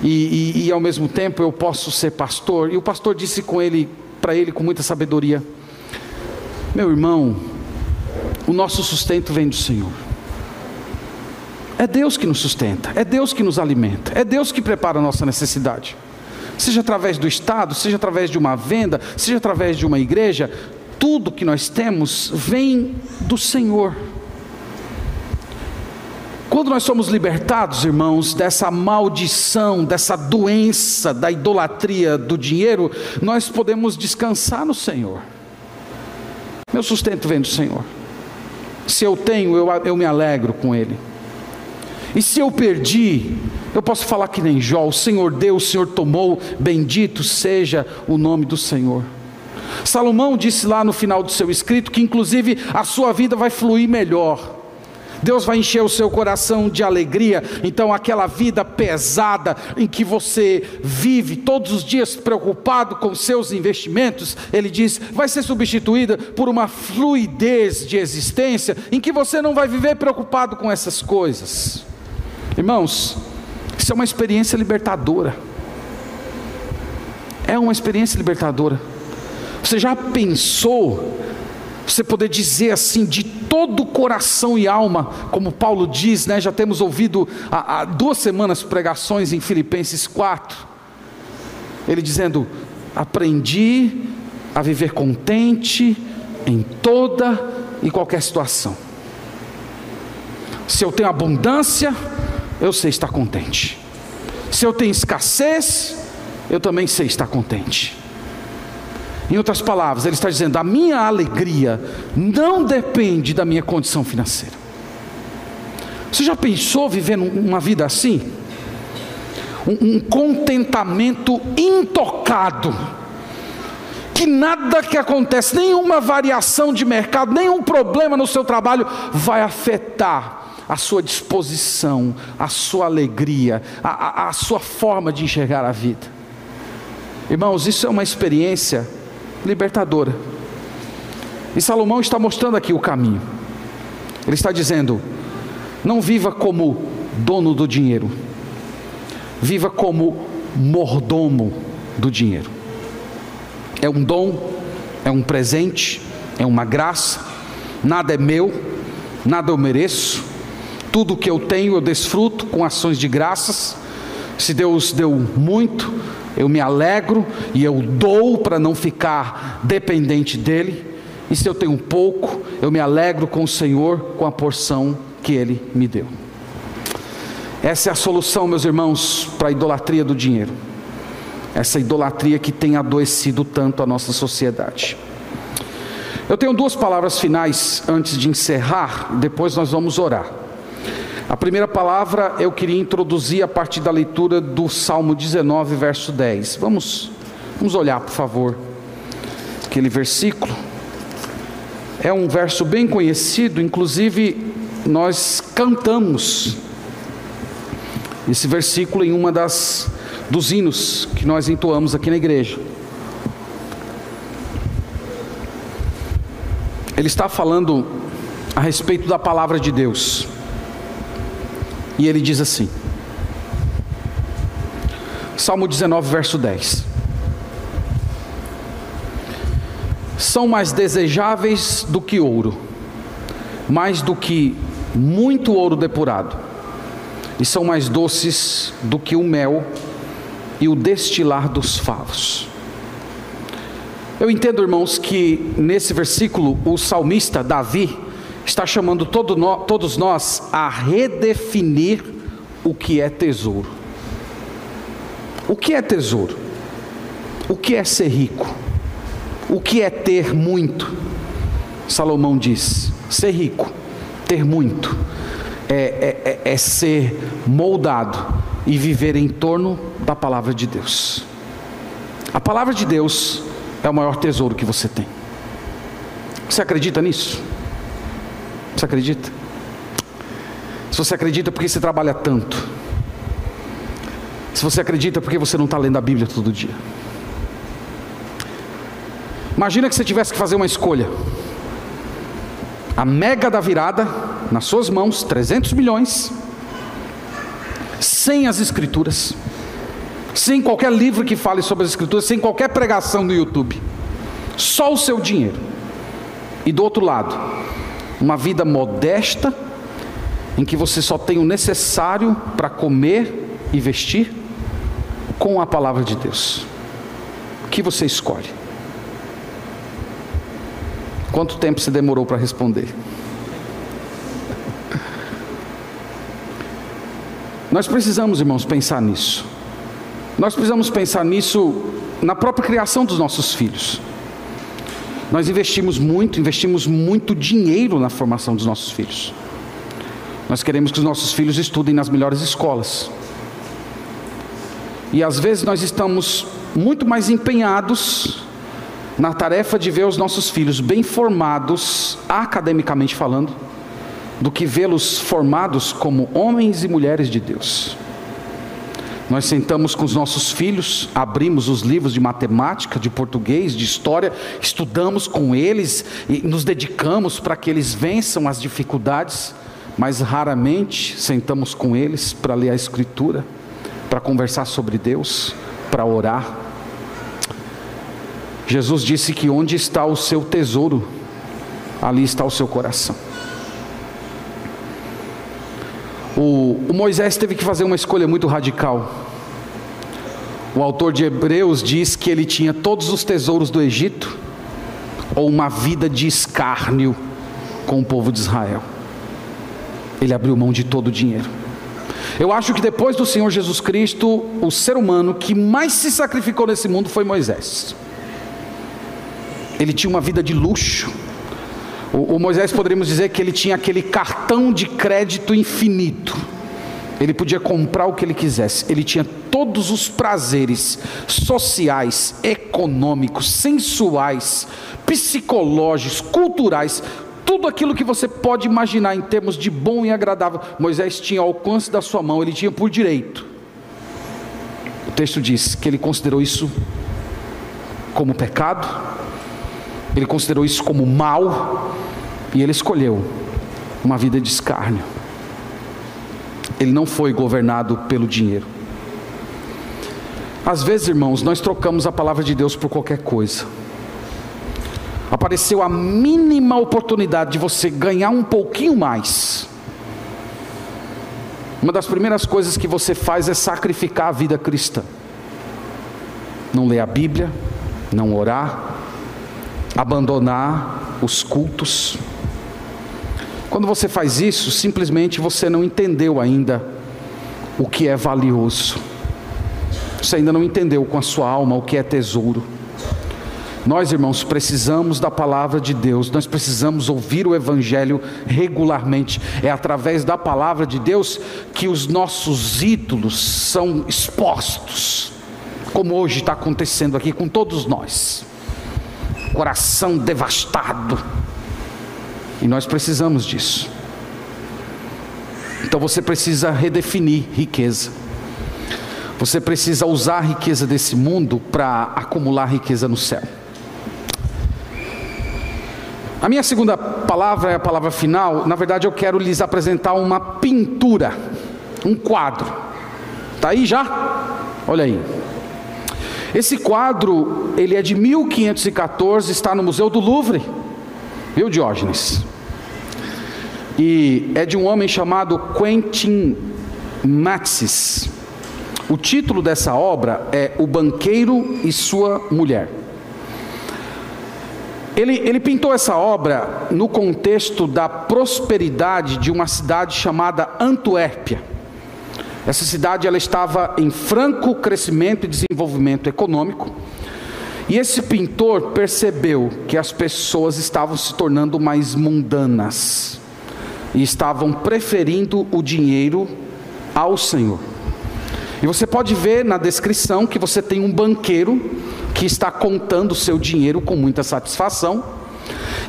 E, e, e ao mesmo tempo eu posso ser pastor. E o pastor disse com ele, para ele com muita sabedoria: meu irmão, o nosso sustento vem do Senhor. É Deus que nos sustenta, é Deus que nos alimenta, é Deus que prepara a nossa necessidade. Seja através do Estado, seja através de uma venda, seja através de uma igreja, tudo que nós temos vem do Senhor. Quando nós somos libertados, irmãos, dessa maldição, dessa doença da idolatria do dinheiro, nós podemos descansar no Senhor. Meu sustento vem do Senhor. Se eu tenho, eu, eu me alegro com Ele. E se eu perdi, eu posso falar que nem Jó: o Senhor deu, o Senhor tomou, bendito seja o nome do Senhor. Salomão disse lá no final do seu escrito que, inclusive, a sua vida vai fluir melhor. Deus vai encher o seu coração de alegria. Então, aquela vida pesada em que você vive todos os dias preocupado com seus investimentos, ele diz, vai ser substituída por uma fluidez de existência em que você não vai viver preocupado com essas coisas. Irmãos, isso é uma experiência libertadora. É uma experiência libertadora. Você já pensou você poder dizer assim de todo coração e alma, como Paulo diz, né? Já temos ouvido há, há duas semanas pregações em Filipenses 4, ele dizendo: aprendi a viver contente em toda e qualquer situação. Se eu tenho abundância, eu sei estar contente. Se eu tenho escassez, eu também sei estar contente. Em outras palavras, ele está dizendo: a minha alegria não depende da minha condição financeira. Você já pensou vivendo uma vida assim? Um, um contentamento intocado, que nada que acontece, nenhuma variação de mercado, nenhum problema no seu trabalho vai afetar a sua disposição, a sua alegria, a, a, a sua forma de enxergar a vida. Irmãos, isso é uma experiência libertadora. E Salomão está mostrando aqui o caminho. Ele está dizendo: não viva como dono do dinheiro, viva como mordomo do dinheiro. É um dom, é um presente, é uma graça, nada é meu, nada eu mereço, tudo que eu tenho eu desfruto com ações de graças. Se Deus deu muito, eu me alegro e eu dou para não ficar dependente dele. E se eu tenho pouco, eu me alegro com o Senhor com a porção que ele me deu. Essa é a solução, meus irmãos, para a idolatria do dinheiro. Essa idolatria que tem adoecido tanto a nossa sociedade. Eu tenho duas palavras finais antes de encerrar, depois nós vamos orar. A primeira palavra eu queria introduzir a partir da leitura do Salmo 19, verso 10. Vamos, vamos olhar, por favor, aquele versículo. É um verso bem conhecido, inclusive nós cantamos esse versículo em uma das dos hinos que nós entoamos aqui na igreja. Ele está falando a respeito da palavra de Deus. E ele diz assim: Salmo 19, verso 10. São mais desejáveis do que ouro, mais do que muito ouro depurado, e são mais doces do que o mel e o destilar dos favos. Eu entendo, irmãos, que nesse versículo o salmista Davi está chamando todo no, todos nós a redefinir o que é tesouro. O que é tesouro? O que é ser rico? O que é ter muito? Salomão diz: ser rico, ter muito, é, é, é, é ser moldado e viver em torno da palavra de Deus. A palavra de Deus é o maior tesouro que você tem. Você acredita nisso? Você acredita? Se você acredita, por que você trabalha tanto? Se você acredita, por que você não está lendo a Bíblia todo dia? Imagina que você tivesse que fazer uma escolha. A mega da virada, nas suas mãos, 300 milhões, sem as Escrituras sem qualquer livro que fale sobre as Escrituras, sem qualquer pregação no YouTube. Só o seu dinheiro. E do outro lado, uma vida modesta, em que você só tem o necessário para comer e vestir, com a palavra de Deus. O que você escolhe? Quanto tempo você demorou para responder? Nós precisamos, irmãos, pensar nisso. Nós precisamos pensar nisso na própria criação dos nossos filhos. Nós investimos muito, investimos muito dinheiro na formação dos nossos filhos. Nós queremos que os nossos filhos estudem nas melhores escolas. E às vezes nós estamos muito mais empenhados na tarefa de ver os nossos filhos bem formados, academicamente falando, do que vê-los formados como homens e mulheres de Deus. Nós sentamos com os nossos filhos, abrimos os livros de matemática, de português, de história, estudamos com eles e nos dedicamos para que eles vençam as dificuldades, mas raramente sentamos com eles para ler a Escritura, para conversar sobre Deus, para orar. Jesus disse que onde está o seu tesouro, ali está o seu coração. O, o Moisés teve que fazer uma escolha muito radical. O autor de Hebreus diz que ele tinha todos os tesouros do Egito ou uma vida de escárnio com o povo de Israel. Ele abriu mão de todo o dinheiro. Eu acho que depois do Senhor Jesus Cristo, o ser humano que mais se sacrificou nesse mundo foi Moisés. Ele tinha uma vida de luxo, o, o Moisés poderíamos dizer que ele tinha aquele cartão de crédito infinito. Ele podia comprar o que ele quisesse. Ele tinha todos os prazeres sociais, econômicos, sensuais, psicológicos, culturais, tudo aquilo que você pode imaginar em termos de bom e agradável, Moisés tinha ao alcance da sua mão, ele tinha por direito. O texto diz que ele considerou isso como pecado, ele considerou isso como mal, e ele escolheu uma vida de escárnio. Ele não foi governado pelo dinheiro. Às vezes, irmãos, nós trocamos a palavra de Deus por qualquer coisa. Apareceu a mínima oportunidade de você ganhar um pouquinho mais. Uma das primeiras coisas que você faz é sacrificar a vida cristã. Não ler a Bíblia, não orar, abandonar os cultos. Quando você faz isso, simplesmente você não entendeu ainda o que é valioso. Você ainda não entendeu com a sua alma o que é tesouro. Nós, irmãos, precisamos da palavra de Deus, nós precisamos ouvir o Evangelho regularmente. É através da palavra de Deus que os nossos ídolos são expostos, como hoje está acontecendo aqui com todos nós. Coração devastado, e nós precisamos disso. Então você precisa redefinir riqueza. Você precisa usar a riqueza desse mundo para acumular riqueza no céu. A minha segunda palavra é a palavra final. Na verdade, eu quero lhes apresentar uma pintura, um quadro. Tá aí já? Olha aí. Esse quadro, ele é de 1514, está no Museu do Louvre. Viu, Diógenes? E é de um homem chamado Quentin Matsis. O título dessa obra é O Banqueiro e Sua Mulher. Ele, ele pintou essa obra no contexto da prosperidade de uma cidade chamada Antuérpia. Essa cidade ela estava em franco crescimento e desenvolvimento econômico. E esse pintor percebeu que as pessoas estavam se tornando mais mundanas e estavam preferindo o dinheiro ao Senhor. E você pode ver na descrição que você tem um banqueiro que está contando o seu dinheiro com muita satisfação.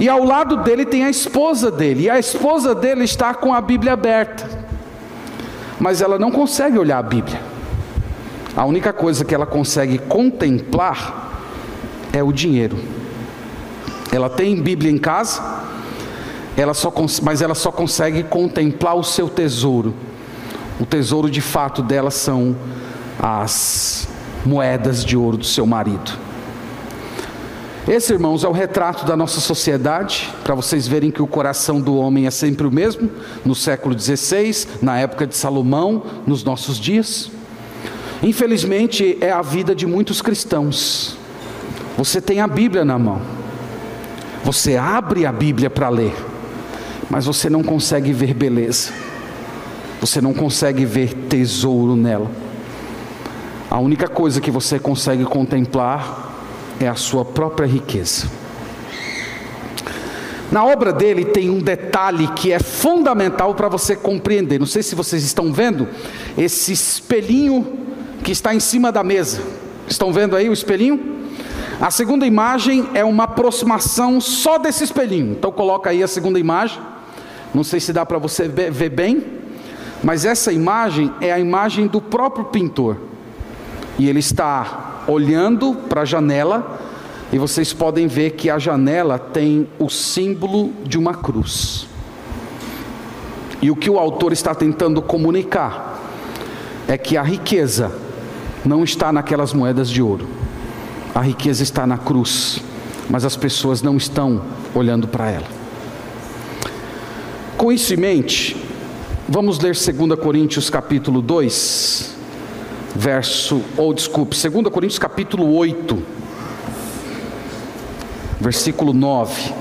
E ao lado dele tem a esposa dele, e a esposa dele está com a Bíblia aberta, mas ela não consegue olhar a Bíblia. A única coisa que ela consegue contemplar é o dinheiro. Ela tem Bíblia em casa, ela só, mas ela só consegue contemplar o seu tesouro. O tesouro de fato dela são as moedas de ouro do seu marido. Esse, irmãos, é o retrato da nossa sociedade, para vocês verem que o coração do homem é sempre o mesmo, no século XVI, na época de Salomão, nos nossos dias. Infelizmente, é a vida de muitos cristãos. Você tem a Bíblia na mão, você abre a Bíblia para ler, mas você não consegue ver beleza, você não consegue ver tesouro nela. A única coisa que você consegue contemplar é a sua própria riqueza. Na obra dele tem um detalhe que é fundamental para você compreender. Não sei se vocês estão vendo esse espelhinho que está em cima da mesa. Estão vendo aí o espelhinho? A segunda imagem é uma aproximação só desse espelhinho. Então coloca aí a segunda imagem. Não sei se dá para você ver bem, mas essa imagem é a imagem do próprio pintor e ele está olhando para a janela, e vocês podem ver que a janela tem o símbolo de uma cruz. E o que o autor está tentando comunicar é que a riqueza não está naquelas moedas de ouro, a riqueza está na cruz, mas as pessoas não estão olhando para ela. Com isso em mente, vamos ler 2 Coríntios capítulo 2, verso, ou desculpe, 2 Coríntios capítulo 8, versículo 9.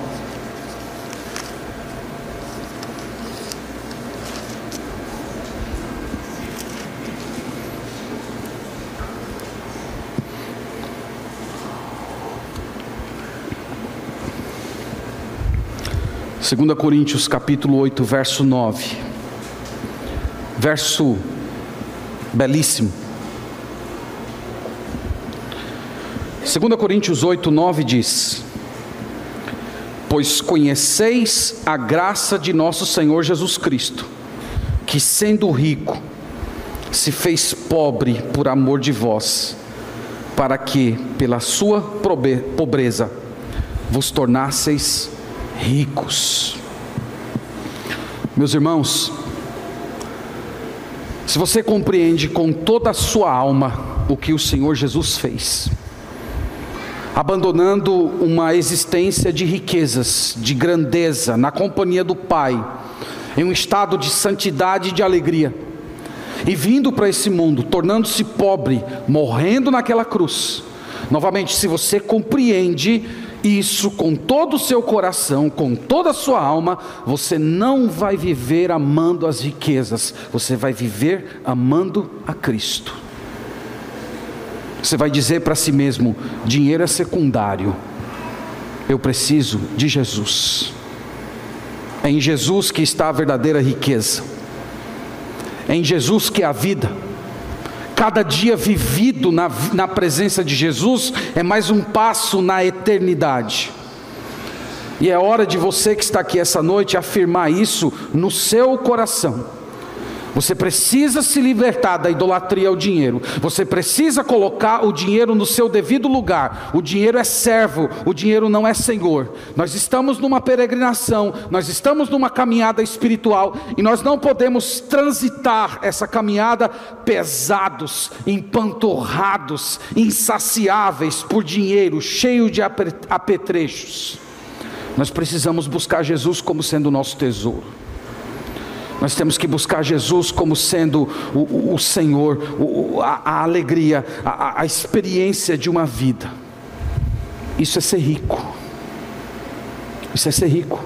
Segunda Coríntios capítulo 8, verso 9. Verso belíssimo. 2 Coríntios 8, 9 diz: Pois conheceis a graça de nosso Senhor Jesus Cristo, que sendo rico, se fez pobre por amor de vós, para que, pela sua pobreza, vos tornasseis ricos. Meus irmãos, se você compreende com toda a sua alma o que o Senhor Jesus fez, abandonando uma existência de riquezas, de grandeza, na companhia do Pai, em um estado de santidade e de alegria, e vindo para esse mundo, tornando-se pobre, morrendo naquela cruz. Novamente, se você compreende isso com todo o seu coração, com toda a sua alma, você não vai viver amando as riquezas, você vai viver amando a Cristo. Você vai dizer para si mesmo: dinheiro é secundário, eu preciso de Jesus. É em Jesus que está a verdadeira riqueza, é em Jesus que é a vida. Cada dia vivido na, na presença de Jesus é mais um passo na eternidade. E é hora de você que está aqui essa noite afirmar isso no seu coração. Você precisa se libertar da idolatria ao dinheiro. Você precisa colocar o dinheiro no seu devido lugar. O dinheiro é servo, o dinheiro não é senhor. Nós estamos numa peregrinação, nós estamos numa caminhada espiritual e nós não podemos transitar essa caminhada pesados, empanturrados, insaciáveis por dinheiro, cheio de apetrechos. Nós precisamos buscar Jesus como sendo o nosso tesouro. Nós temos que buscar Jesus como sendo o, o, Senhor, o, a, a, alegria, a, a experiência de uma vida. Isso é ser rico. Isso é ser rico.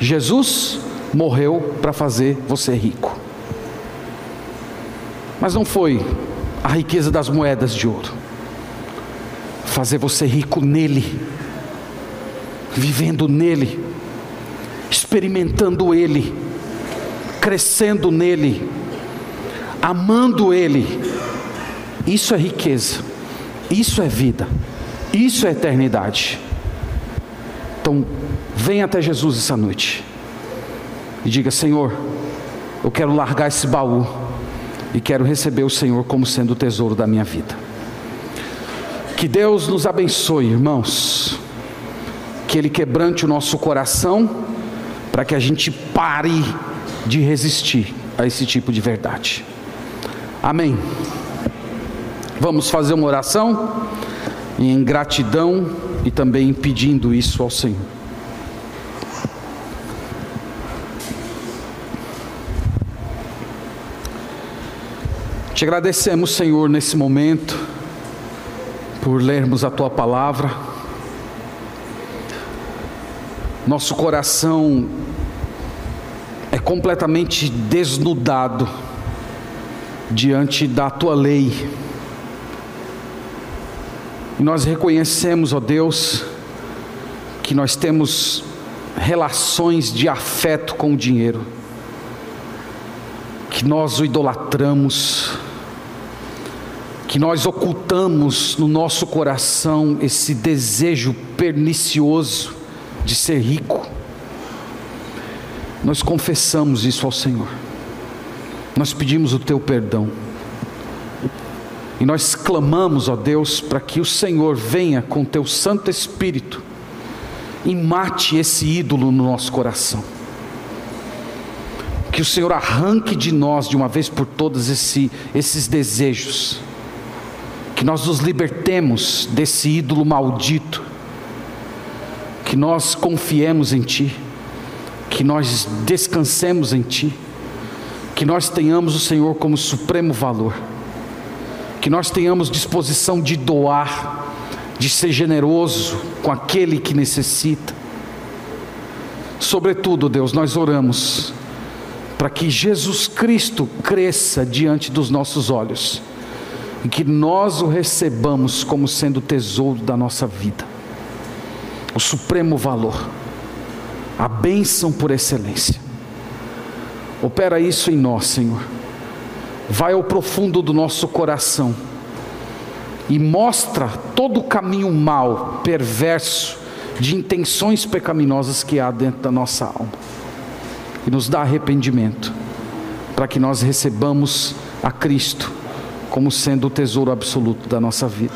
Jesus morreu para fazer você rico. Mas não foi a riqueza das moedas de ouro. Fazer você rico nele, vivendo nele experimentando Ele, crescendo nele, amando Ele. Isso é riqueza, isso é vida, isso é eternidade. Então, venha até Jesus essa noite e diga: Senhor, eu quero largar esse baú e quero receber o Senhor como sendo o tesouro da minha vida. Que Deus nos abençoe, irmãos. Que Ele quebrante o nosso coração para que a gente pare de resistir a esse tipo de verdade. Amém. Vamos fazer uma oração em gratidão e também pedindo isso ao Senhor. Te agradecemos, Senhor, nesse momento, por lermos a tua palavra. Nosso coração é completamente desnudado diante da tua lei. E nós reconhecemos, ó Deus, que nós temos relações de afeto com o dinheiro, que nós o idolatramos, que nós ocultamos no nosso coração esse desejo pernicioso de ser rico. Nós confessamos isso ao Senhor, nós pedimos o teu perdão, e nós clamamos, ó Deus, para que o Senhor venha com teu Santo Espírito e mate esse ídolo no nosso coração. Que o Senhor arranque de nós de uma vez por todas esse, esses desejos, que nós nos libertemos desse ídolo maldito, que nós confiemos em Ti que nós descansemos em Ti, que nós tenhamos o Senhor como supremo valor, que nós tenhamos disposição de doar, de ser generoso com aquele que necessita. Sobretudo, Deus, nós oramos para que Jesus Cristo cresça diante dos nossos olhos e que nós o recebamos como sendo o tesouro da nossa vida, o supremo valor a bênção por excelência. Opera isso em nós, Senhor. Vai ao profundo do nosso coração e mostra todo o caminho mau, perverso, de intenções pecaminosas que há dentro da nossa alma. E nos dá arrependimento, para que nós recebamos a Cristo como sendo o tesouro absoluto da nossa vida.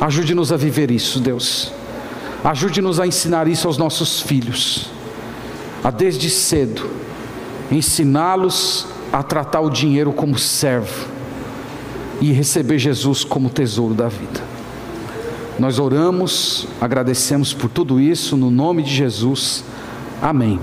Ajude-nos a viver isso, Deus. Ajude-nos a ensinar isso aos nossos filhos, a desde cedo ensiná-los a tratar o dinheiro como servo e receber Jesus como tesouro da vida. Nós oramos, agradecemos por tudo isso, no nome de Jesus. Amém.